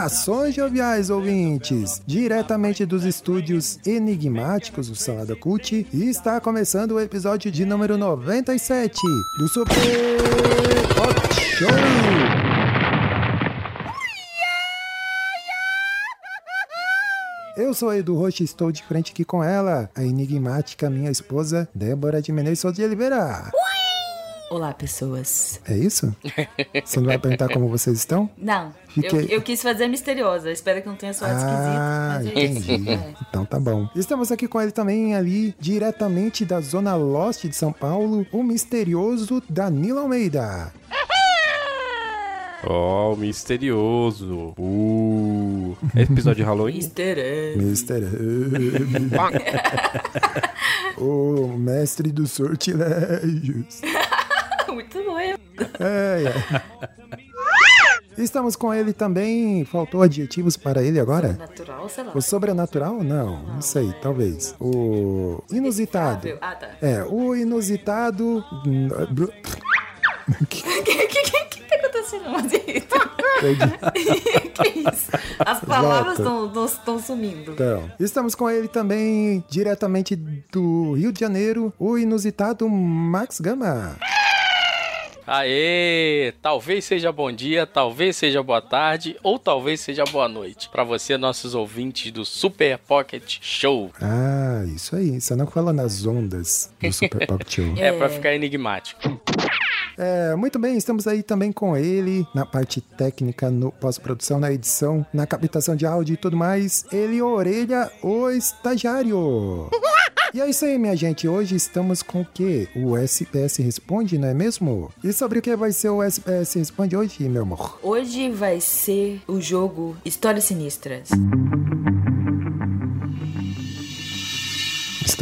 Saudações joviais ouvintes! Diretamente dos estúdios enigmáticos do Salada Cult, está começando o episódio de número 97 do Super Hot Show! Eu sou Edu Rocha e estou de frente aqui com ela, a enigmática minha esposa, Débora de Menezes de Oliveira. Olá, pessoas. É isso? Você não vai perguntar como vocês estão? Não, Fiquei- eu, eu quis fazer misteriosa. Espero que não tenha soado Ah, esquisito. É isso. entendi. É. Então tá bom. Estamos aqui com ele também, ali, diretamente da Zona Leste de São Paulo, o misterioso Danilo Almeida. Ó, o misterioso. Uh. É episódio de Halloween? Easter egg. Mister. o mestre dos sortilégios. Muito bom. É, é. Estamos com ele também. Faltou adjetivos para ele agora? Natural, sei lá. O sobrenatural? Não, não sei, talvez. O inusitado. Ah, tá. É, o inusitado. O que, que, que, que tá acontecendo, Mazito? que isso? As palavras estão sumindo. Então, estamos com ele também, diretamente do Rio de Janeiro, o inusitado Max Gama. Aê! Talvez seja bom dia, talvez seja boa tarde, ou talvez seja boa noite. Pra você, nossos ouvintes do Super Pocket Show. Ah, isso aí. Você não fala nas ondas do Super Pop Show. É, pra ficar enigmático. É, muito bem, estamos aí também com ele na parte técnica, no pós-produção, na edição, na captação de áudio e tudo mais. Ele, Orelha, o estagiário. E é isso aí, minha gente. Hoje estamos com o quê? O SPS Responde, não é mesmo? E sobre o que vai ser o SPS Responde hoje, meu amor? Hoje vai ser o jogo Histórias Sinistras. A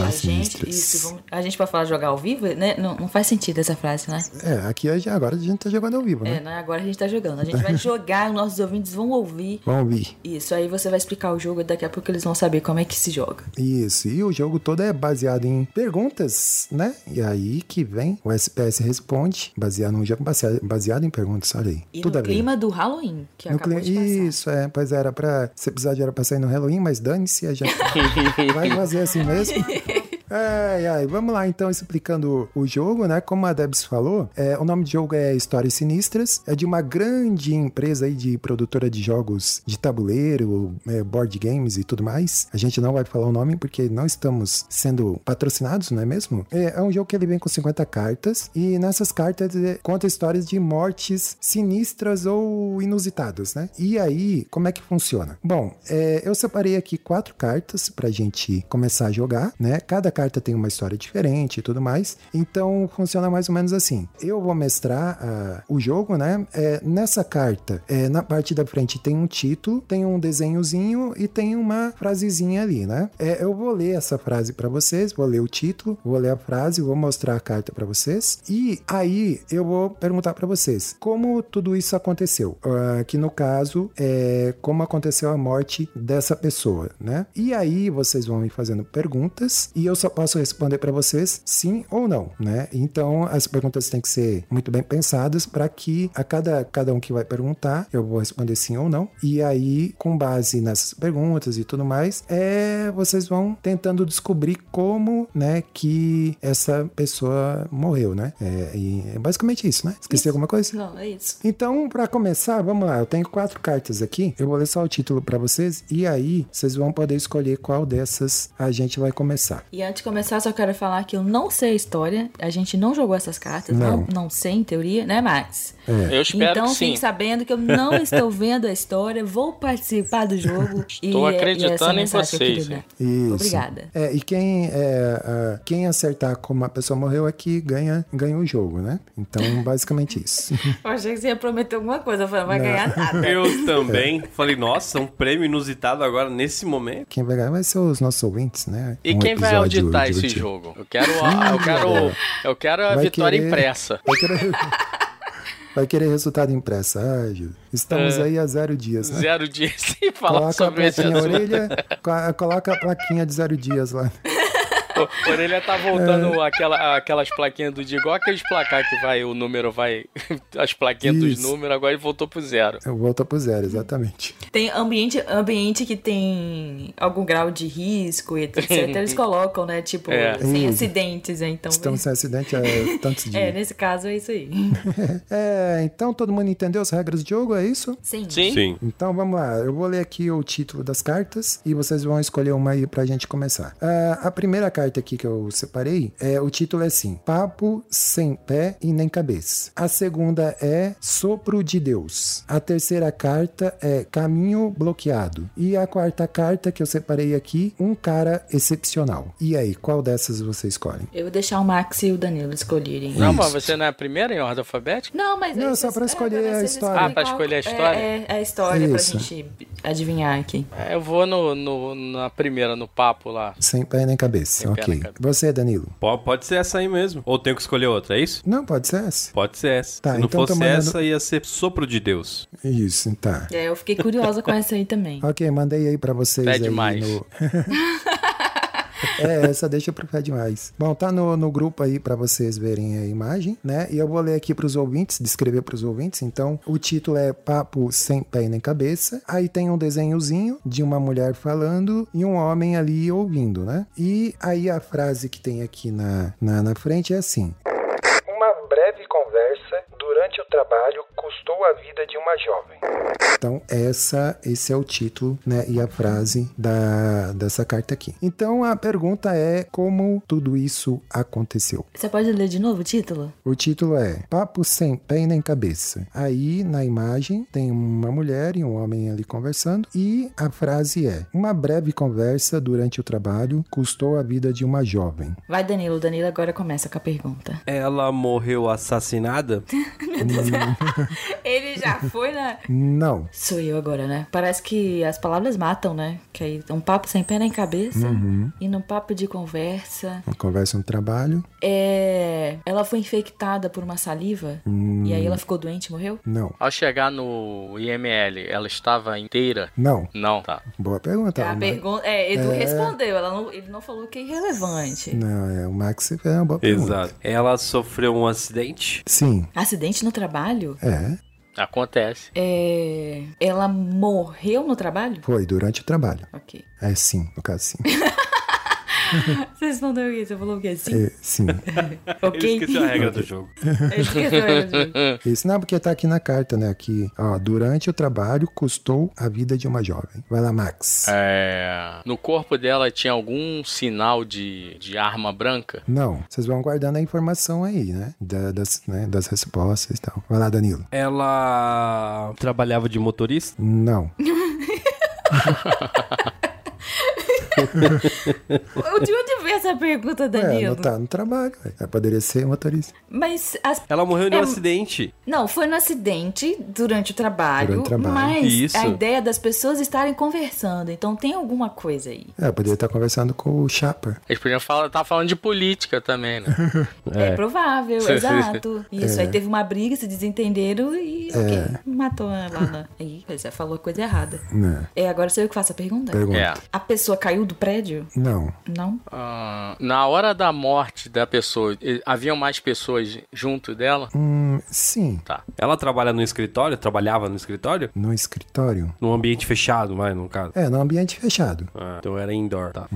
Gente, sinistras. isso, vamos- a gente pode falar jogar ao vivo, né? Não, não faz sentido essa frase, né? É, aqui agora a gente tá jogando ao vivo, É, né? não é agora a gente tá jogando. A gente vai jogar, os nossos ouvintes vão ouvir. Vamos ouvir. Isso, aí você vai explicar o jogo e daqui a pouco eles vão saber como é que se joga. Isso, e o jogo todo é baseado em perguntas, né? E aí que vem o SPS Responde, baseado num jogo baseado, baseado em perguntas, olha aí. E Tudo no clima do Halloween, que No acabou clima- de passar. Isso, é, pois era pra. Esse episódio era pra sair no Halloween, mas dane-se, a gente vai fazer assim mesmo. Ai, ai, vamos lá então explicando o jogo, né? Como a Debs falou, é, o nome do jogo é Histórias Sinistras, é de uma grande empresa aí de produtora de jogos de tabuleiro, é, board games e tudo mais. A gente não vai falar o nome porque não estamos sendo patrocinados, não é mesmo? É, é um jogo que ele vem com 50 cartas e nessas cartas é, conta histórias de mortes sinistras ou inusitadas, né? E aí, como é que funciona? Bom, é, eu separei aqui quatro cartas pra gente começar a jogar, né? Cada carta tem uma história diferente e tudo mais. Então funciona mais ou menos assim. Eu vou mestrar ah, o jogo, né? É, nessa carta, é, na parte da frente tem um título, tem um desenhozinho e tem uma frasezinha ali, né? É, eu vou ler essa frase pra vocês, vou ler o título, vou ler a frase, vou mostrar a carta pra vocês e aí eu vou perguntar pra vocês como tudo isso aconteceu. Ah, que no caso é como aconteceu a morte dessa pessoa, né? E aí vocês vão me fazendo perguntas e eu só posso responder pra vocês sim ou não, né? Então as perguntas têm que ser muito bem pensadas para que a cada, cada um que vai perguntar eu vou responder sim ou não. E aí, com base nessas perguntas e tudo mais, é vocês vão tentando descobrir como, né, que essa pessoa morreu, né? É, e é basicamente isso, né? Esqueci Isso. alguma coisa? Não, é isso. Então, pra começar, vamos lá. Eu tenho quatro cartas aqui. Eu vou ler só o título pra vocês e aí vocês vão poder escolher qual dessas a gente vai começar. E antes de começar, só quero falar que eu não sei a história. A gente não jogou essas cartas. Não. Não, não sei, em teoria, né, Max? Eu espero então que sim. fique sabendo que eu não estou vendo a história, vou participar do jogo. Estou e, acreditando e essa em que vocês, dar. Isso. Obrigada. É, e quem, é, quem acertar como a pessoa morreu é que ganha, ganha o jogo, né? Então, basicamente isso. Eu achei que você ia prometer alguma coisa, eu falei, não vai ganhar nada. Eu também. Falei, nossa, um prêmio inusitado agora nesse momento. Quem vai ganhar vai ser os nossos ouvintes, né? E Um quem vai resultar esse divertido. jogo. Eu quero, a- eu quero, eu quero a Vai vitória querer- impressa. Vai querer, vai querer resultado impresso. Ai, Júlio. Estamos É. aí há zero dias, né? Zero dias sem falar Coloca a sobre esse plaquinha assunto. orelha, co- coloca a plaquinha de zero dias lá. O Orelha tá voltando aquela, aquelas plaquinhas do igual aqueles placar que vai, o número vai. As plaquinhas dos Isso. números, agora ele voltou pro zero. Volta pro zero, exatamente. Tem ambiente, ambiente que tem algum grau de risco e etc. Eles colocam, né? Tipo, É. sem acidentes, né? Então. Estamos sem acidente há tantos É, dias. nesse caso é isso aí. É, então todo mundo entendeu as regras de jogo, é isso? Sim. Sim? Sim. Então vamos lá, eu vou ler aqui o título das cartas e vocês vão escolher uma aí pra gente começar. Ah, a primeira carta aqui que eu separei, é, o título é assim: Papo sem pé e nem cabeça. A segunda é Sopro de Deus. A terceira carta é Caminho Bloqueado. E a quarta carta que eu separei aqui, Um Cara Excepcional. E aí, qual dessas você escolhe? Eu vou deixar o Max e o Danilo escolherem. Não, mas você não é a primeira em ordem alfabética? Não, mas. Não, só pra escolher pra a história. Ah, pra escolher a é- história? É, é a história Isso. pra gente adivinhar aqui. É, Eu vou no, no- na primeira, no papo lá. Sem pé nem cabeça. Sem ok. nem cabeça. Você, Danilo? Pode, pode ser essa aí mesmo. Ou tenho que escolher outra, é isso? Não, pode ser essa. Pode ser essa. Tá, Se não então fosse mandando- essa, ia ser sopro de Deus. Isso, tá. É, eu fiquei curiosa com essa aí também. Ok, mandei aí pra vocês Pede aí mais. no... é, essa deixa pro pé demais. Bom, tá no, no grupo aí pra vocês verem a imagem, né? E eu vou ler aqui pros ouvintes, descrever pros ouvintes. Então, o título é Papo Sem Pé Nem Cabeça. Aí tem um desenhozinho de uma mulher falando e um homem ali ouvindo, né? E aí a frase que tem aqui na, na, na frente é assim: Uma breve conversa o trabalho custou a vida de uma jovem. Então, essa, esse é o título, né, e a frase da, dessa carta aqui. Então, a pergunta é como tudo isso aconteceu. Você pode ler de novo o título? O título é Papo sem pé nem cabeça. Aí, na imagem, tem uma mulher e um homem ali conversando, e a frase é: Uma breve conversa durante o trabalho custou a vida de uma jovem. Vai, Danilo. Danilo agora começa com a pergunta. Ela morreu assassinada? Ele já foi na. Não. Sou eu agora, né? Parece que as palavras matam, né? Que aí um papo sem pé nem cabeça. E num papo de conversa. Uma conversa no trabalho? É. Ela foi infectada por uma saliva. E aí ela ficou doente e morreu? Não. Ao chegar no IML, ela estava inteira? Não. Não, tá. Boa pergunta. a Mas- pergunta. É, Edu respondeu. Ela não, ele não falou que é irrelevante. Não, é o Max fez uma boa pergunta. Exato. Ela sofreu um acidente? Sim, Acidente no trabalho? é. Acontece. É. Ela morreu no trabalho? Foi durante o trabalho. Ok. É sim, no caso sim. Você respondeu o quê? Você falou o quê? Sim. É, sim. Ele esqueceu a regra do jogo. Ele esqueceu, gente. Isso não, porque tá aqui na carta, né? Aqui, ó, durante o trabalho custou a vida de uma jovem. Vai lá, Max. É, no corpo dela tinha algum sinal de, de arma branca? Não, vocês vão guardando a informação aí, né? Da- das, né? das respostas e tal. Vai lá, Danilo. Ela trabalhava de motorista? Não. De onde veio essa pergunta, É, Danilo? não tá no trabalho. ué. Poderia ser motorista. Mas as... Ela morreu de um É- acidente. Não, foi no acidente durante o trabalho, Durante o trabalho. mas Isso. a ideia das pessoas estarem conversando, então tem alguma coisa aí. É, poderia estar conversando com o Chapa. Eles podiam falar, estar falando de política também, né? É, provável, Sim, sim. exato. Isso, aí teve uma briga, se desentenderam e ok, matou ela lá. Aí, você falou a coisa errada. Né? É, agora sou eu que faço a pergunta? Pergunta. É. A pessoa caiu do prédio? Não. Não? Ah, na hora da morte da pessoa, haviam mais pessoas junto dela? Hum, sim. Tá. Ela trabalha no escritório? Trabalhava no escritório? No escritório. Num ambiente fechado, vai, no caso. É, no ambiente fechado. Ah, então era indoor, tá.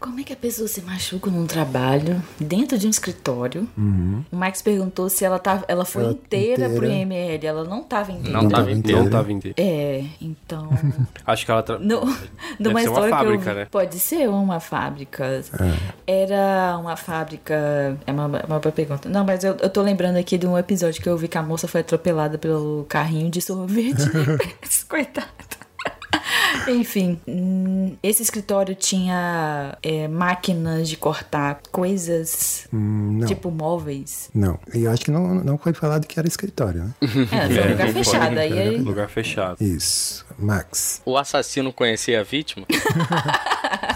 Como é que a pessoa se machuca num trabalho, dentro de um escritório? O Max perguntou se ela, tava, ela foi Ela inteira, pro inteira. IML. Ela não tava inteira. Não, Não tava inteiro. Não tava inteiro. É, então. Acho que ela... Tra... No, Deve numa ser uma fábrica, que eu né? Pode ser uma fábrica. É. Era uma fábrica. É uma, uma boa pergunta. Não, mas eu, eu tô lembrando aqui de um episódio que eu vi que a moça foi atropelada pelo carrinho de sorvete. Coitada. Enfim, hum, esse escritório tinha é, máquinas de cortar coisas, Hum, não. tipo móveis. Não. E eu acho que não, não foi falado que era escritório, né? É, foi um lugar fechado. Aí, aí Lugar fechado. Isso. Max. O assassino conhecia a vítima?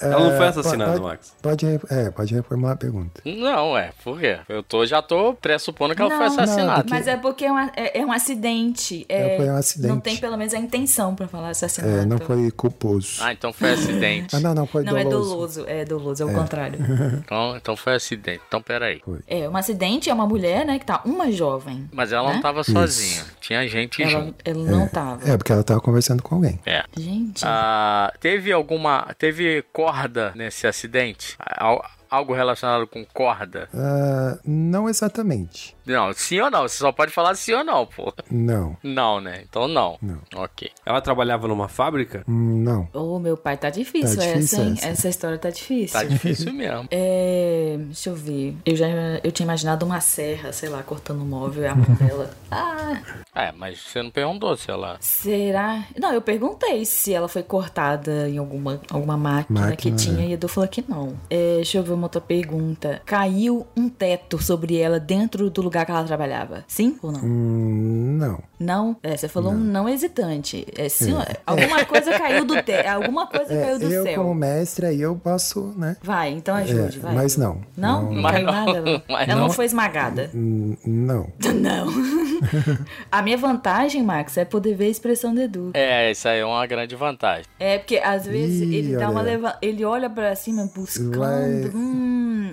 Ela não foi É, assassinada, pode, Max. Pode, é, pode reformular a pergunta. Não, é, por quê? Eu tô, já tô pressupondo que ela foi Não, não, assassinada. porque- Mas é porque é um, é, é um acidente. É, É, foi um acidente. Não tem pelo menos a intenção pra falar assassinato. É, não foi culposo. Ah, então foi acidente. Ah, não, não, foi Não, é doloso. doloso. É doloso, é o contrário. Então, então foi acidente. Então, peraí. É, um acidente é uma mulher, né, que tá uma jovem. Mas ela não Né? tava sozinha. Tinha gente Ela, junto. ela não tava. É, porque ela tava conversando com alguém. É. Gente. Ah, teve alguma. Teve corda nesse acidente? Al- Algo relacionado com corda? Ah, não exatamente. Não, sim ou não? Você só pode falar sim ou não, pô. Não, Não, né? Então não. Não. Ok. Ela trabalhava numa fábrica? Não. Ô, meu pai, tá difícil, Tá difícil essa, hein? essa. Essa história tá difícil. Tá difícil mesmo. É, deixa eu ver. Eu já eu tinha imaginado uma serra, sei lá, cortando um móvel e a mão dela. Ah, É, mas você não perguntou se ela. será? Não, eu perguntei se ela foi cortada em alguma, alguma máquina, que Máquina, tinha é. e a Edu falou que não. É, deixa eu ver uma outra pergunta. Caiu um teto sobre ela dentro do lugar que ela trabalhava? Sim ou não? Hum, não. Não? É, você falou um não hesitante. É, sim, Alguma coisa caiu do teto. Alguma coisa É, caiu do eu, céu. como mestre, aí eu posso, né? Vai, então ajude, É, vai. mas não. Não? Não, Mas caiu não. nada? Não. Mas Ela não não. foi esmagada? Hum, Não. Não. a minha vantagem, Max, é poder ver a expressão do Edu. É, isso aí é uma grande vantagem. É, porque às vezes Ih, ele dá olha uma leva... ele olha pra cima buscando, Vai- hum,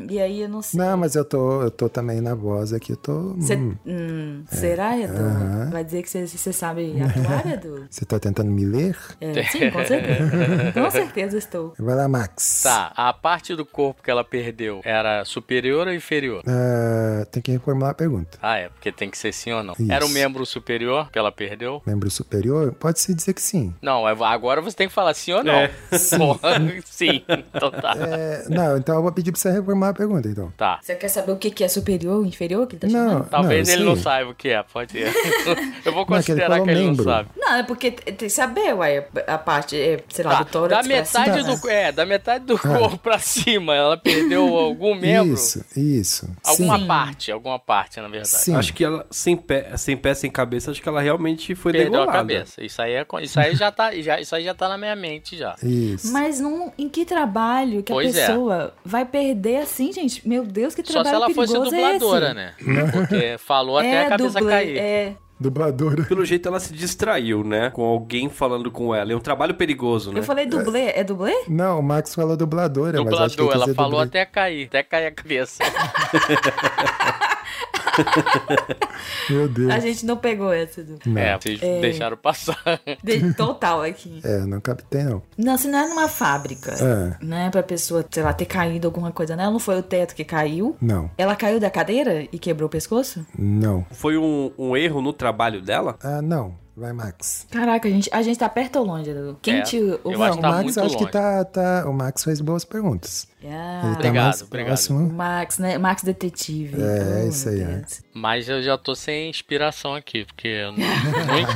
e aí eu não sei. Não, mas eu tô, eu tô também na voz aqui, eu tô. Cê- hum. hum, Será, Edu? Aham. Vai dizer que você- sabe atuar, Edu? Você tá tentando me ler? É, sim, com certeza. com certeza estou. Vai lá, Max. Tá, a parte do corpo que ela perdeu era superior ou inferior? Ah, tem que reformular a pergunta. Ah, é, porque tem que ser sim ou não. Isso. Era o membro superior que ela perdeu? Membro superior? Pode-se dizer que sim. Não, é- agora você tem que falar sim ou não. É. Porra, sim. Então tá. É, não, então eu vou pedir pra você reformular a pergunta, então. Tá. Você quer saber o que que é superior ou inferior que ele tá Não, chamando? Talvez não, ele sim. não saiba o que é, pode ser. Eu vou Não, é que ele considerar que ele membro. não sabe. Não, é porque tem que saber, ué, a parte, é, sei lá, Tá, do tórax da pra metade cima. do é, da metade do corpo pra cima, ela perdeu algum membro, Isso, isso. alguma Sim. parte, alguma parte, na verdade. Sim. Acho que ela, sem pé, sem pé, sem cabeça, acho que ela realmente foi Perdeu degolada. a cabeça. Isso aí é, isso aí já tá, já, isso aí já tá na minha mente já. Isso. Mas num, em que trabalho que Pois a é. pessoa vai perder assim, gente? Meu Deus, que Só trabalho se ela fosse perigoso dubladora, é né? Porque falou até é, a cabeça dublê, cair. É, Dubladora. Pelo jeito ela se distraiu, né? Com alguém falando com ela. É um trabalho perigoso, né? eu falei dublê, é dublê? Não, o Max falou dubladora, mas acho que Dublador, ela falou dublê. até cair, até cair a cabeça. Meu Deus. A gente não pegou essa, Edu. É, vocês deixaram passar. De- Total aqui. É, não captei, não. Não, se não é numa fábrica, É. né, pra pessoa, sei lá, ter caído alguma coisa nela, não foi o teto que caiu? Não, Ela caiu da cadeira e quebrou o pescoço? não. Foi um, um erro no trabalho dela? Ah, não. Vai, Max. Caraca, a gente, a gente tá perto ou longe, Edu? Quem É, te eu ouviu? acho o que tá Max muito acho que tá, tá. O Max fez boas perguntas. Ah, Ele tá Obrigado, mais obrigado. próximo. Max, né? Max Detetive. É, Oh, isso aí, é. Mas eu já tô sem inspiração aqui, porque não,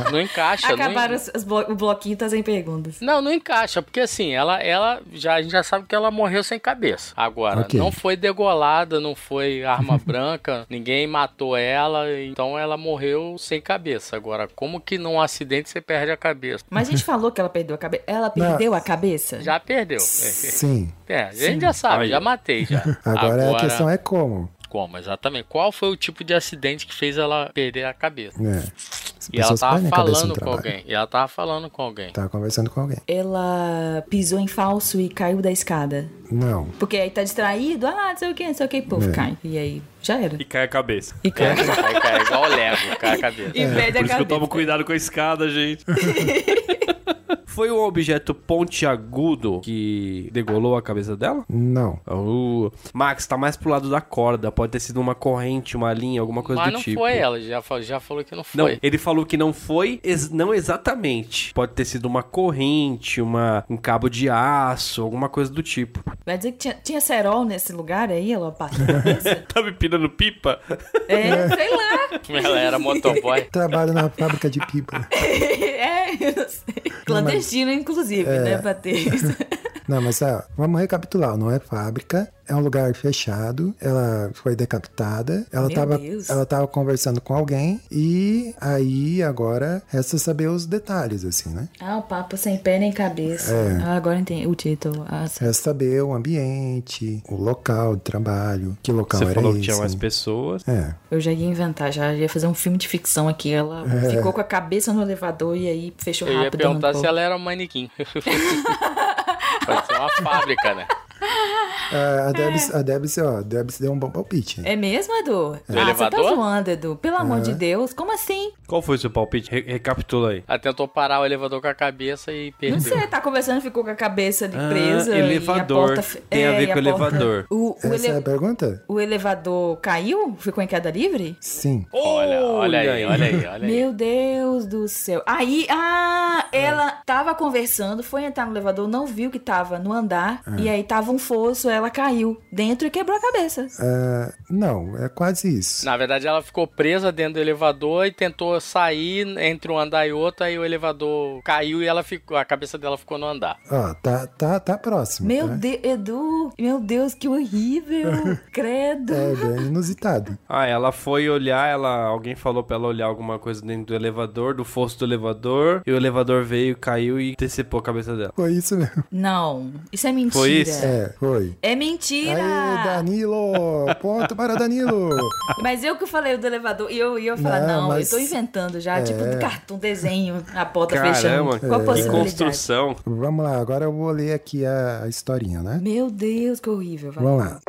não, não encaixa. não en- Acabaram os, os blo- o bloquinho tá sem perguntas. Não, não encaixa, porque assim, ela, ela já, a gente já sabe que ela morreu sem cabeça. Agora, Ok. não foi degolada, não foi arma branca, ninguém matou ela, então ela morreu sem cabeça. Agora, como que num acidente você perde a cabeça? Mas a gente falou que ela perdeu a cabeça. Ela Não. perdeu a cabeça? Já perdeu. Sim. É, a gente já sabe, Aí. já matei já. Agora, a questão é como. como, exatamente. Qual foi o tipo de acidente que fez ela perder a cabeça? É. As E ela tava cabeça falando com alguém. E ela tava falando com alguém. Tava conversando com alguém. Ela pisou em falso e caiu da escada. Não. Porque aí tá distraído, ah, não sei o que, não sei o que, puf, É. cai. E aí, já era. E cai a cabeça. E cai. Aí cai igual o Lego, cai a cabeça. E perde Por a isso que eu cabeça. tomo cuidado com a escada, gente. Foi um objeto pontiagudo que degolou a cabeça dela? Não. Uh, Max, tá mais pro lado da corda. Pode ter sido uma corrente, uma linha, alguma coisa Mas do não tipo. foi ela, já, fa- já falou que não Não, foi. ele falou que não foi, ex- não exatamente. Pode ter sido uma corrente, uma, um cabo de aço, alguma coisa do tipo. Vai dizer que tinha, tinha cerol nesse lugar aí, ela bateu a cabeça? Tá me pirando pipa? é, sei lá. Ela era motoboy. Trabalho na fábrica de pipa. é, eu não sei. Clandestino, inclusive, né, pra ter isso. Não, mas ó, vamos recapitular. Não é fábrica, é um lugar fechado. Ela foi decapitada. Ela Meu tava, Deus. ela tava conversando com alguém e aí agora resta saber os detalhes, assim, né? Ah, o papo sem pé nem cabeça. É. Ah, agora entendi o título. Ah. Resta saber o ambiente, o local de trabalho, que local Você era falou que esse. tinha mais pessoas. É, Eu já ia inventar, já ia fazer um filme de ficção aqui. Ela É. ficou com a cabeça no elevador e aí fechou Eu ia rápido. perguntar arrancou. se ela era um manequim. Pode ser uma fábrica, né? Ah, a Debs, a Debs, ó, a Debs deu um bom palpite. É mesmo, Edu? ah, elevador? você tá zoando, Edu. Pelo amor de Deus. Como assim? Qual foi o seu palpite? Re- recapitula aí. Ela tentou parar o elevador com a cabeça e perdeu. Não sei, tá conversando, ficou com a cabeça de Ah, presa. elevador. E a porta, Tem a é, ver e com porta- elevador. O, o, Essa ele- é a pergunta? o elevador caiu? Ficou em queda livre? Sim. Olha, olha aí, olha aí, olha aí. Meu Deus do céu. Aí, ah, ela tava conversando, foi entrar no elevador, não viu que tava no andar, e aí tava um fosso, ela caiu dentro e quebrou a cabeça. Ah, não, é quase isso. Na verdade, ela ficou presa dentro do elevador e tentou sair entre um andar e outro, aí o elevador caiu e ela ficou, a cabeça dela ficou no andar. Ó, tá, tá, tá próximo. Meu tá? Deus, Edu, meu Deus, que horrível. Credo. É bem inusitado. Ah, ela foi olhar, ela alguém falou pra ela olhar alguma coisa dentro do elevador, do fosso do elevador, e o elevador veio, caiu e decepou a cabeça dela. Foi isso mesmo. Não, isso é mentira. Foi isso? É, foi. É mentira. Aê, Danilo! Ponto para Danilo! Mas eu que falei o do elevador, e eu ia falar, Não, não, mas- eu tô inventando já, É. tipo de cartão, desenho, a porta Caramba, fechando. Qual a que possibilidade? construção. Vamos lá, agora eu vou ler aqui a, a historinha, né? Meu Deus, que horrível. Vai. Vamos lá.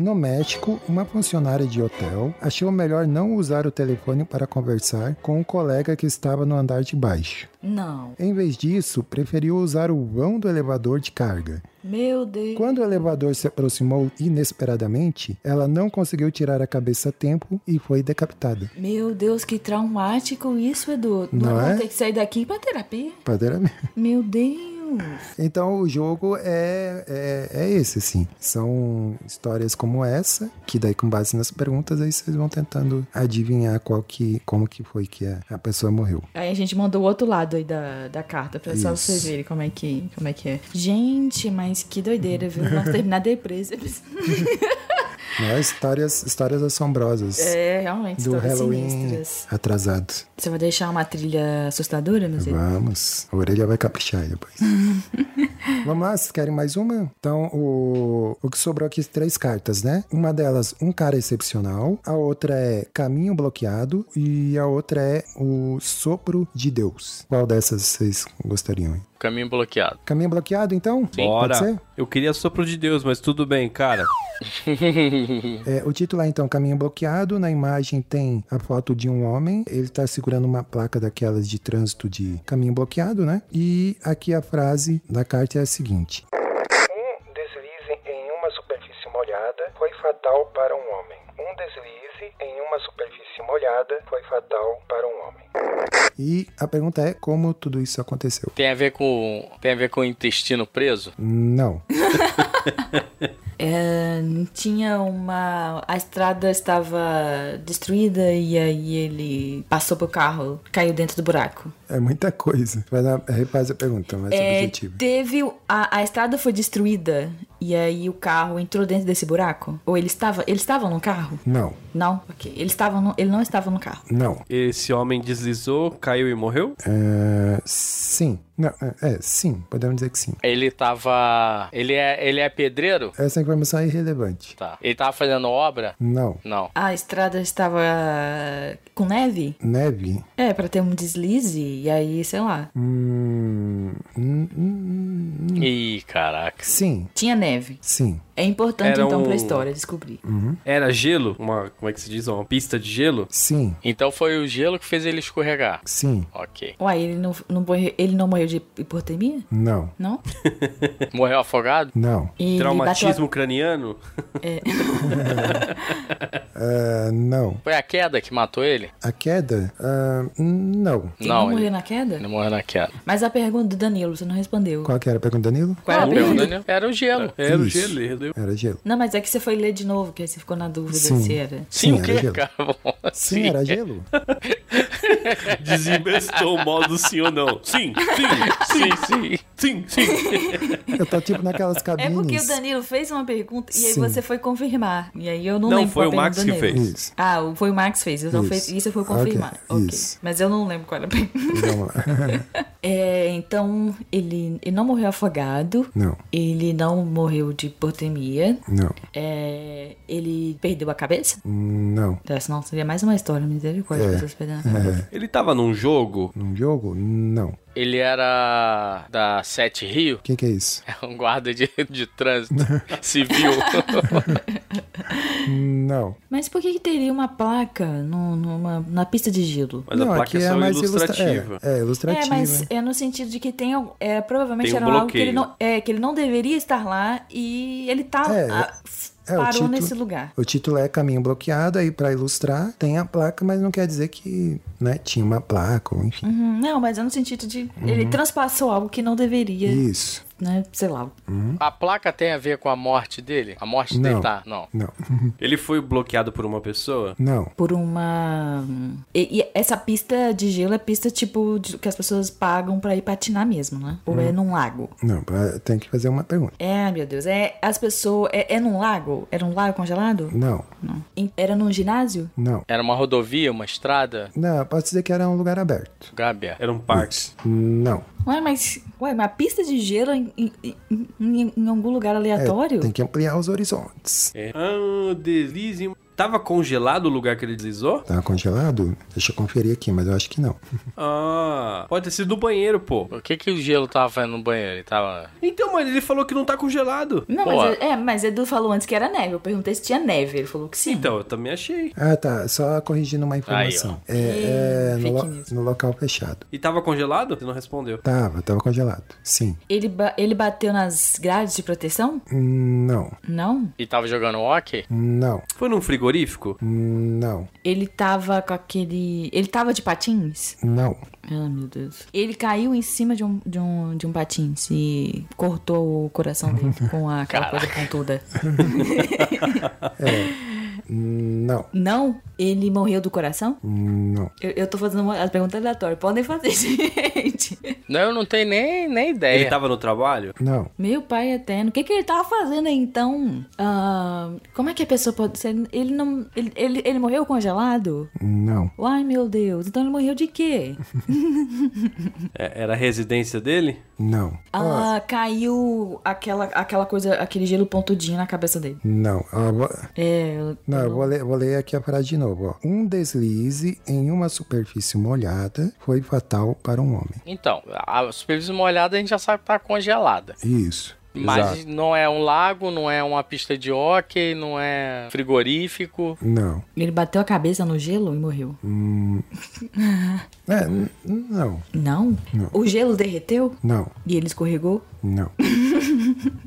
No México, uma funcionária de hotel achou melhor não usar o telefone para conversar com um colega que estava no andar de baixo. Não. Em vez disso, preferiu usar o vão do elevador de carga. Meu Deus. Quando o elevador se aproximou inesperadamente, ela não conseguiu tirar a cabeça a tempo e foi decapitada. Meu Deus, que traumático isso, Edu. Não Não, é? vou ter que sair daqui pra terapia. Padeiramente. Meu Deus. Então o jogo é, é, é esse, assim. São histórias como essa, que daí com base nas perguntas, aí vocês vão tentando adivinhar qual que, como que foi que a, a pessoa morreu. Aí a gente mandou o outro lado aí da, da carta, pra só Isso. vocês verem como é, que, como é que é. Gente, mas que doideira, viu? Vamos terminar depressa. Né? Histórias, histórias assombrosas É, realmente, do histórias Halloween sinistras. atrasado. Você vai deixar uma trilha assustadora, meu Deus? Vamos. A orelha vai caprichar depois. Vamos lá, vocês querem mais uma? Então, o, o que sobrou aqui três cartas, né? Uma delas, um cara excepcional. A outra é caminho bloqueado. E a outra é o sopro de Deus. Qual dessas vocês gostariam? hein? Caminho bloqueado. Caminho bloqueado, então? Bora. Pode ser? Eu queria sopro de Deus, mas tudo bem, cara. É, o título é então Caminho Bloqueado. Na imagem tem a foto de um homem. Ele tá segurando uma placa daquelas de trânsito de caminho bloqueado, né? E aqui a frase da carta é a seguinte: Um deslize em uma superfície molhada foi fatal para um homem. Um deslize em uma superfície molhada foi fatal para um homem. E a pergunta é como tudo isso aconteceu? Tem a ver com. Tem a ver com o intestino preso? Não. É, tinha uma. A estrada estava destruída e aí ele passou pro carro, caiu dentro do buraco. É muita coisa. Vai dar, refaz a pergunta, mais É, objetiva. teve. A, a estrada foi destruída e aí o carro entrou dentro desse buraco? Ou ele estava. Ele estava no carro? Não, Não? Ok. Ele, estava no- ele não estava no carro. não. Esse homem deslizou, caiu e morreu? É, sim. Não, é, é, sim. Podemos dizer que sim. Ele tava. Ele é, ele é pedreiro? Essa informação é irrelevante. Tá. Ele tava fazendo obra? Não. Não. A estrada estava com neve? Neve? É, pra ter um deslize e aí, sei lá. Hum, hum, hum, hum. Ih, caraca. Sim, Tinha neve. sim. É importante Era então um- pra história descobrir. Era gelo? Uma, como é que se diz? Uma pista de gelo? Sim, Então foi o gelo que fez ele escorregar. sim, Ok. Uai, ele não, não, morreu, ele não morreu de hipotermia? não, Não? Morreu afogado? não, Ele Traumatismo craniano? Ah, não. Foi a queda que matou ele? A queda? Ah, não. Ele Não, não ele- morreu na queda? Ele morreu na queda. Mas a pergunta do Danilo, você não respondeu. Qual que era a pergunta, Danilo? Qual era a Não, pergunta? Daniel. Era o gelo. Era o Isso. gelo, Era gelo. Não, mas é que você foi ler de novo, que aí você ficou na dúvida Sim. se era. Sim, o era quê, cara? Sim, era gelo. Desinvestou o modo sim ou não. Sim, sim, Sim, sim. sim, sim. Eu tô tipo naquelas É cabines. porque o Danilo fez uma pergunta e aí Sim. você foi confirmar. E aí eu não, Não, lembro foi qual o a Max que fez. Isso. Ah, o- foi o Max que fez. Então Isso. fez, isso eu fui confirmar. Ok. isso. Mas eu não lembro qual era a pergunta. É, então, ele, ele não morreu afogado. Não, Ele não morreu de hipotermia. não, É, ele perdeu a cabeça? não. É, senão seria mais uma história, misericórdia. É. pessoas perdendo a cabeça. Ele tava num jogo. Num jogo? Não. Ele era da Sete Rio? O que, que é isso? É um guarda de, de trânsito civil. Não. Mas por que, que teria uma placa no- numa, na pista de gelo? Mas não, a placa aqui é só mais ilustra- ilustrativa. É, é ilustrativa. É, mas é no sentido de que tem, é, provavelmente Tem um era algo que ele, bloqueio. não, é, que ele não deveria estar lá e ele tá, É, ah, é, parou título- nesse lugar. O título é Caminho Bloqueado, aí pra ilustrar tem a placa, mas não quer dizer que né, tinha uma placa, ou enfim. Uhum, não, mas é no sentido de ele Uhum. transpassou algo que não deveria, Isso. Né? Sei lá. A placa tem a ver com a morte dele? A morte Não. dele tá? Não. Não. Ele foi bloqueado por uma pessoa? Não. Por uma. E, e essa pista de gelo é pista tipo de- que as pessoas pagam pra ir patinar mesmo, né? Ou Hum. é num lago? Não, tem que fazer uma pergunta. É, meu Deus. É as pessoas. É, é num lago? Era um lago congelado? Não. Não. Era num ginásio? Não. Era uma rodovia, uma estrada? Não, pode dizer que era um lugar aberto. Gabi. Era um parque. Não. Ué, mas. Ué, mas a pista de gelo em, em, em- em- algum lugar É, aleatório? tem que ampliar os horizontes. É. Ah, deslize. Tava congelado o lugar que ele deslizou? Tá congelado? Deixa eu conferir aqui, mas eu acho que não. Ah, pode ter sido no banheiro, pô. O que que o gelo tava fazendo no banheiro? Ele tava... Então, mas ele falou que não tá congelado. Não, Pô. mas é, é, mas Edu falou antes que era neve. Eu perguntei se tinha neve. Ele falou que sim. Então, eu também achei. Ah, tá. Só corrigindo uma informação. é é Ih, no, lo- no local fechado. E tava congelado? Você não respondeu. Tava, tava congelado. Sim. Ele, ba- ele bateu nas grades de proteção? Hum, Não. Não. E tava jogando hockey? Não. Foi num frigorífico? Não. Ele tava com aquele. Ele tava de patins? Não. Ah, meu Deus. Ele caiu em cima de um, de um, de um patins e cortou o coração dele com a, aquela coisa pontuda. Não. Não? Ele morreu do coração? Não. Eu, eu tô fazendo uma, as perguntas aleatórias. Podem fazer, gente. Não, eu não tenho nem, nem ideia. Ele tava no trabalho? Não. Meu pai eterno. O que, que ele tava fazendo aí, então? Ah, como é que a pessoa pode ser. Ele não. Ele, ele, ele morreu congelado? Não. Ai, meu Deus. Então ele morreu de quê? É, era a residência dele? Não. Ah, caiu aquela, aquela coisa, aquele gelo pontudinho na cabeça dele. Não. Vou- É. eu- Não, eu vou ler, vou ler aqui a frase de novo. Ó. Um deslize em uma superfície molhada foi fatal para um homem. Então, a superfície molhada a gente já sabe que tá congelada. Isso. Mas não é um lago, não é uma pista de hóquei, não é frigorífico. Não. Ele bateu a cabeça no gelo e morreu. É, n- não. Não? O gelo derreteu Não. e ele escorregou? Não.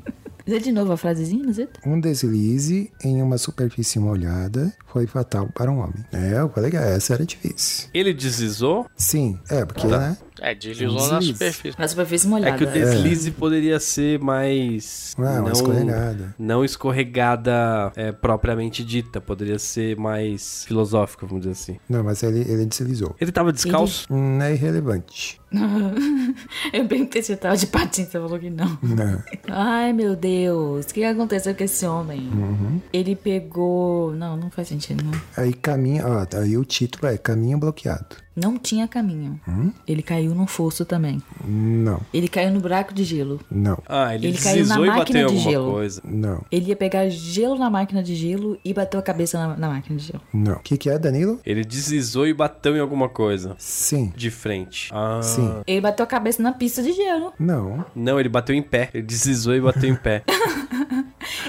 Lê de novo a frasezinha, Zeta? Um deslize em uma superfície molhada foi fatal para um homem. É, eu falei que essa era difícil. Ele deslizou? Sim, é, porque, né? É, deslizou na superfície. Na superfície É molhada. que o deslize poderia ser mais. Ah, uma escorregada. Não escorregada é, propriamente dita. Poderia ser mais filosófico, vamos dizer assim. Não, mas ele, ele deslizou. Ele tava descalço? Hum, é irrelevante. Eu perguntei se eu tava de patins, você falou que não. Não. Ai, meu Deus. O que aconteceu com esse homem? Uhum. Ele pegou... Não, não faz sentido, não. Aí caminho, ó, aí o título é Caminho Bloqueado. Não tinha caminho. Hum? Ele caiu num fosso também. Não, Ele caiu no buraco de gelo. não, Ah, ele, Ele caiu na deslizou e máquina bateu em de alguma gelo. coisa. não, Ele ia pegar gelo na máquina de gelo e bateu a cabeça na, na máquina de gelo. não. O que, que é, Danilo? Ele deslizou e bateu em alguma coisa. Sim, De frente. Ah. sim. Ele bateu a cabeça na pista de gelo. Não, Não, ele bateu em pé. Ele deslizou e bateu em pé.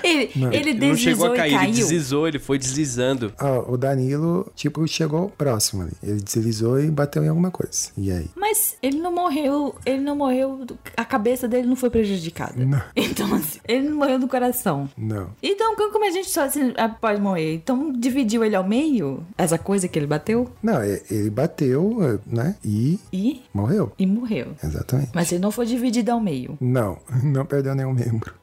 Ele, ele Ele não chegou deslizou a cair, ele caiu. deslizou, ele foi deslizando. ó, o Danilo, tipo, chegou próximo ali. Ele deslizou e bateu em alguma coisa. E aí? Mas ele não morreu, ele não morreu, a cabeça dele não foi prejudicada. Não. Então, assim, ele não morreu do coração. Não, Então, como a gente só assim, pode morrer? Então, dividiu ele ao meio? Essa coisa que ele bateu? não, é- ele bateu, né? E E, morreu. e morreu. Exatamente. Mas ele não foi dividido ao meio. Não, não perdeu nenhum membro.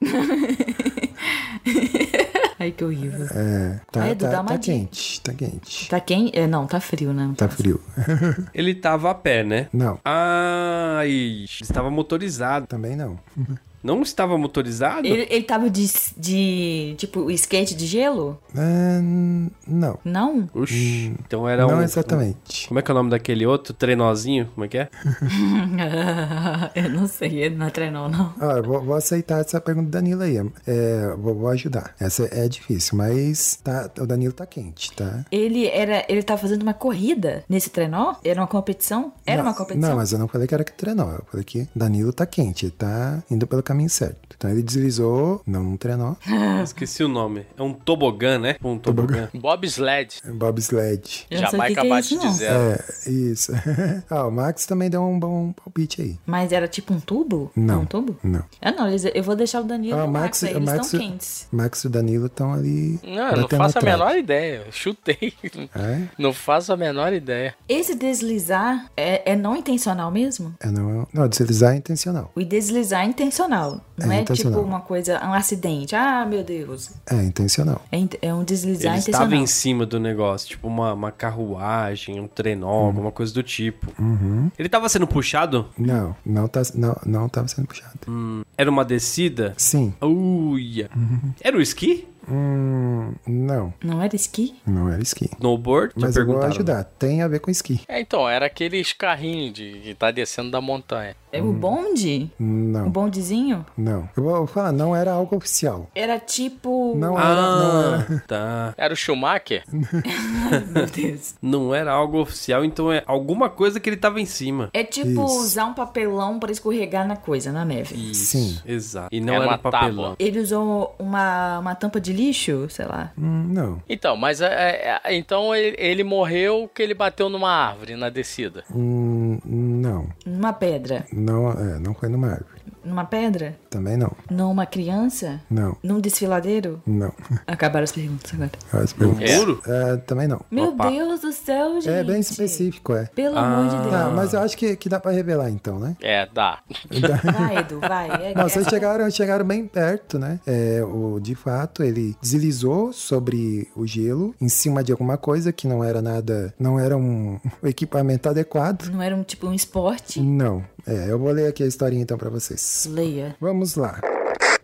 Ai, que horrível. É, tá, Ai, Edu, tá, tá quente, tá quente. Tá quem? É, não, tá frio, né? Tá frio. Ele tava a pé, né? Não, Ai, ele estava motorizado. também não. Não estava motorizado? Ele, ele tava de, de, tipo, skate de gelo? É, não, Não? Oxi, então era não um... exatamente. Como é que é o nome daquele outro? Trenozinho? Como é que é? eu não sei, ele não é treinou, não. Ah, eu vou, vou aceitar essa pergunta do Danilo aí. É, vou, vou ajudar. Essa é difícil, mas tá, o Danilo tá quente, tá? Ele era. Ele tava fazendo uma corrida nesse trenó? Era uma competição? Era não, uma competição? Não, mas eu não falei que era que treinou. Eu falei que Danilo tá quente, ele tá indo pelo caminho certo. Então ele deslizou, não no trenó, Esqueci o nome. É um tobogã, né? Um tobogã. Bobsled. bobsled. Sei o Jamaica é isso, de zero. É, isso. ah, o Max também deu um bom palpite aí. Mas era tipo um tubo? Não. Um tubo? Não. Ah, não, eles- eu vou deixar o Danilo Ah, e o Max, Max, aí, eles Max, estão quentes. Max e o Danilo estão ali. Não, eu não faço a menor ideia. Eu Chutei. É? Não faço a menor ideia. Esse deslizar é, é não intencional mesmo? É, não, não, deslizar é intencional. O deslizar é intencional. Não É é. Tipo uma coisa, um acidente. Ah, meu Deus. É intencional. É, é um deslizar Ele estava intencional. em cima do negócio, tipo uma, uma carruagem, um trenó, alguma coisa do tipo. Ele tava sendo puxado? Não, não, tá, não, não tava sendo puxado. Era uma descida? Sim. Uia. Era o esqui? Hum, não, Não era esqui? não era esqui. Snowboard? Mas eu vou ajudar. Tem a ver com esqui. É, então, era aqueles carrinhos de que tá descendo da montanha. É o bonde? O Não, bondezinho? não. Eu vou falar, não era algo oficial. Era tipo. Não era, não Ah, era. tá. Era o Schumacher? Meu Deus. Não era algo oficial, então é alguma coisa que ele tava em cima. É tipo Isso. usar um papelão pra escorregar na coisa, na neve. Isso, Sim. Exato. E não Era era, uma papelão. tábua. Ele usou uma, uma tampa de lixo, sei lá. Hum, não. Então, mas é, é, então ele, ele morreu que ele bateu numa árvore na descida. Hum, não. Numa pedra. Não, é, não foi numa árvore. Numa pedra? Também não. Numa criança? Não, Num desfiladeiro? não. Acabaram as perguntas agora. As perguntas- Muro? É, também não. Meu Opa. Deus do céu, gente. É bem específico, é. Pelo amor de Deus. Tá, mas eu acho que, que dá pra revelar então, né? É, dá. Vai, Edu, vai. É, Não, é- vocês chegaram, chegaram bem perto, né? É, o, de fato, ele deslizou sobre o gelo, em cima de alguma coisa que não era nada, não era um, um equipamento adequado. Não era um tipo um esporte? Não. É, eu vou ler aqui a historinha então pra vocês. Leia. Vamos lá.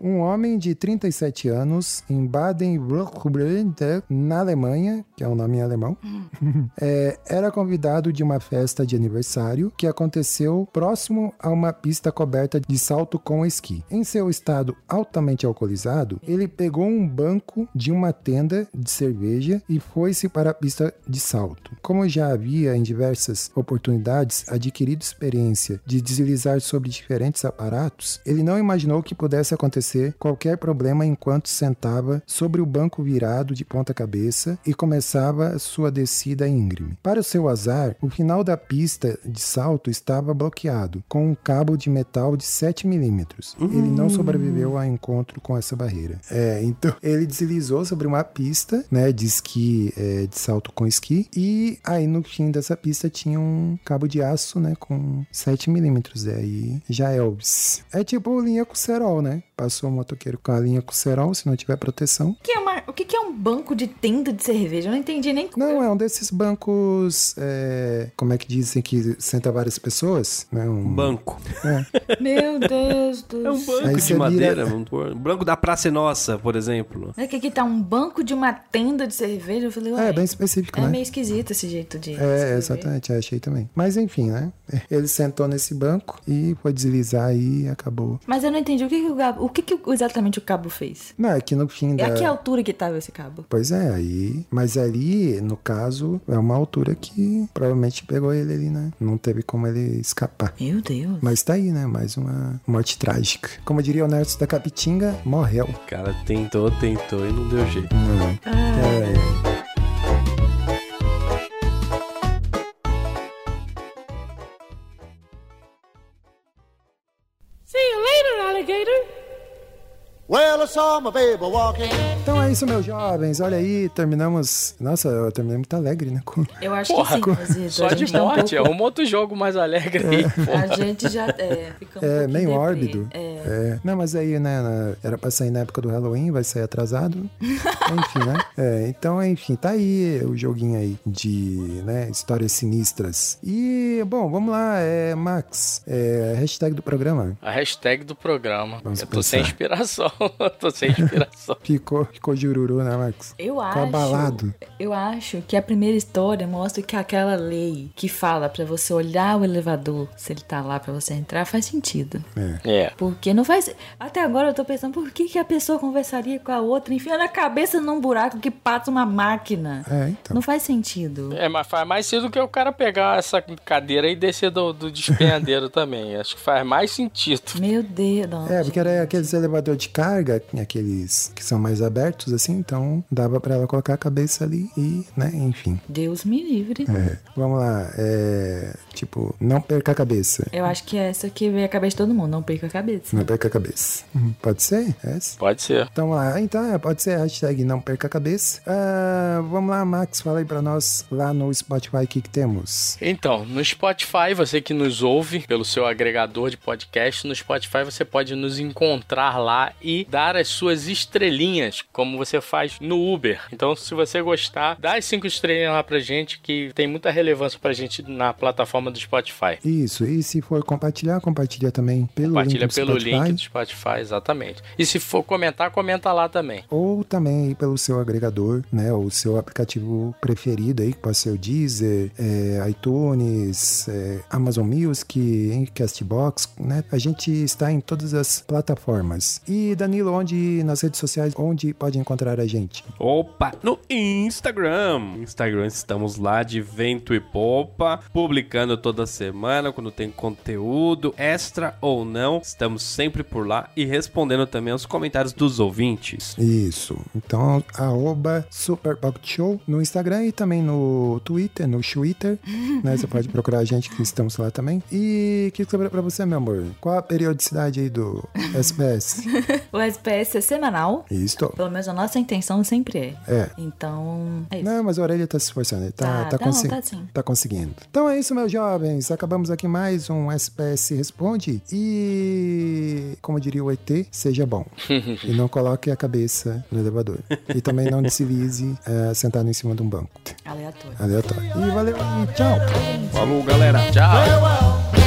Um homem de 37 anos em Baden-Württemberg, na Alemanha, que é um nome em alemão, é, era convidado de uma festa de aniversário que aconteceu próximo a uma pista coberta de salto com esqui. Em seu estado altamente alcoolizado, ele pegou um banco de uma tenda de cerveja e foi-se para a pista de salto. Como já havia em diversas oportunidades adquirido experiência de deslizar sobre diferentes aparatos, ele não imaginou que pudesse acontecer qualquer problema enquanto sentava sobre o banco virado de ponta cabeça e começava sua descida íngreme. Para o seu azar, o final da pista de salto estava bloqueado com um cabo de metal de 7 milímetros. Ele não sobreviveu ao encontro com essa barreira. É, então ele deslizou sobre uma pista, né, de esqui, é, de salto com esqui, e aí no fim dessa pista tinha um cabo de aço, né, com 7 milímetros. Aí já é Elvis. É tipo linha com cerol, né? O motoqueiro com a linha com cerol, se não tiver proteção. O que é, uma- o que que é um banco de tenda de cerveja? Eu não entendi nem. Não, é um desses bancos, é, como é que dizem que senta várias pessoas, né? Um Banco. Meu Deus do É um banco Aí de madeira. vira- vamos pôr. Um banco da Praça é Nossa, por exemplo. É que aqui tá um banco de uma tenda de cerveja. Eu falei, ué, É, bem específico, é né? meio esquisito esse jeito de. É, escrever. exatamente, eu achei também. Mas enfim, né? Ele sentou nesse banco e foi deslizar e acabou. Mas eu não entendi o que, que o cabo. O que, que exatamente o cabo fez? Não, é que no fim É da. a que altura que tava esse cabo? Pois é, aí. Mas ali, no caso, é uma altura que provavelmente pegou ele ali, né? Não teve como ele escapar. Meu Deus. Mas tá aí, né? Mais uma morte trágica. Como diria o Nerds da Capitinga, morreu. O cara tentou, tentou e não deu jeito. Hum. É, Well, I saw later? Então é isso, meus jovens. Olha aí, terminamos. Nossa, eu terminei muito alegre, né? Com- Eu acho Porra, que sim, Zito. Só a de gente tá um morte, pouco- arruma outro jogo mais alegre aí. porra. A gente já é, fica um É, meio deprê. mórbido. É. É. Não, mas aí, né, na- era pra sair na época do Halloween, vai sair atrasado. enfim, né? É, então, enfim, tá aí o joguinho aí de, né, histórias sinistras. E, bom, vamos lá, é, Max, é, hashtag do programa. A hashtag do programa. Vamos eu tô sem inspiração. Eu tô sem inspiração. Ficou, ficou jururu, né, Max? Eu Ficou acho. abalado. Eu acho que a primeira história mostra que aquela lei que fala pra você olhar o elevador, se ele tá lá pra você entrar, faz sentido. É. Porque não faz. Até agora eu tô pensando, por que, que a pessoa conversaria com a outra enfiando a cabeça num buraco que passa uma máquina? É, então. Não faz sentido. É, mas faz mais sentido que o cara pegar essa cadeira e descer do, do despenhadeiro também. Acho que faz mais sentido. Meu Deus, não. É, porque era aqueles elevador de carga, aqueles que são mais abertos, assim, então dava pra ela colocar a cabeça ali e, né, enfim. Deus me livre. É, vamos lá, é, tipo, não perca a cabeça. Eu acho que é essa que veio a cabeça de todo mundo, não perca a cabeça. Não perca a cabeça. Uhum. Pode ser? Essa? Pode ser. Então lá, então é, pode ser hashtag não perca a cabeça. Ah, vamos lá, Max, fala aí pra nós lá no Spotify o que, que temos. Então, no Spotify, você que nos ouve pelo seu agregador de podcast, no Spotify você pode nos encontrar lá e dar as suas estrelinhas, como você faz no Uber. Então, se você gostar, dá as cinco estrelinhas lá pra gente, que tem muita relevância pra gente na plataforma do Spotify. Isso, e se for compartilhar, compartilha também pelo Compartilha link do pelo Spotify. link do Spotify, exatamente. E se for comentar, comenta lá também. Ou também pelo seu agregador, né? O seu aplicativo preferido aí, que pode ser o Deezer, é, iTunes, é, Amazon Music, Castbox, né? A gente está em todas as plataformas. E Danilo, onde nas redes sociais, onde pode encontrar a gente? Opa, no Instagram. Instagram estamos lá de vento e popa, publicando toda semana quando tem conteúdo extra ou não. Estamos sempre por lá e respondendo também aos comentários dos ouvintes. Isso. Então, arroba Show no Instagram e também no Twitter, no Twitter, né? Você pode procurar a gente que estamos lá também. E o que sobra pra você, meu amor? Qual a periodicidade aí do SPS? O SPS é semanal. Isso. Pelo menos a nossa intenção sempre é. É. Então, é isso. Não, mas a orelha tá se esforçando, ele tá, Tá, tá, tá, consi- tá sim. tá conseguindo. Então é isso, meus jovens. Acabamos aqui mais um SPS Responde. E, como diria o ET, seja bom. e não coloque a cabeça no elevador. E também não deslize eh, sentado em cima de um banco. Aleatório. Aleatório. E valeu e tchau. Falou, galera. Tchau! Farewell.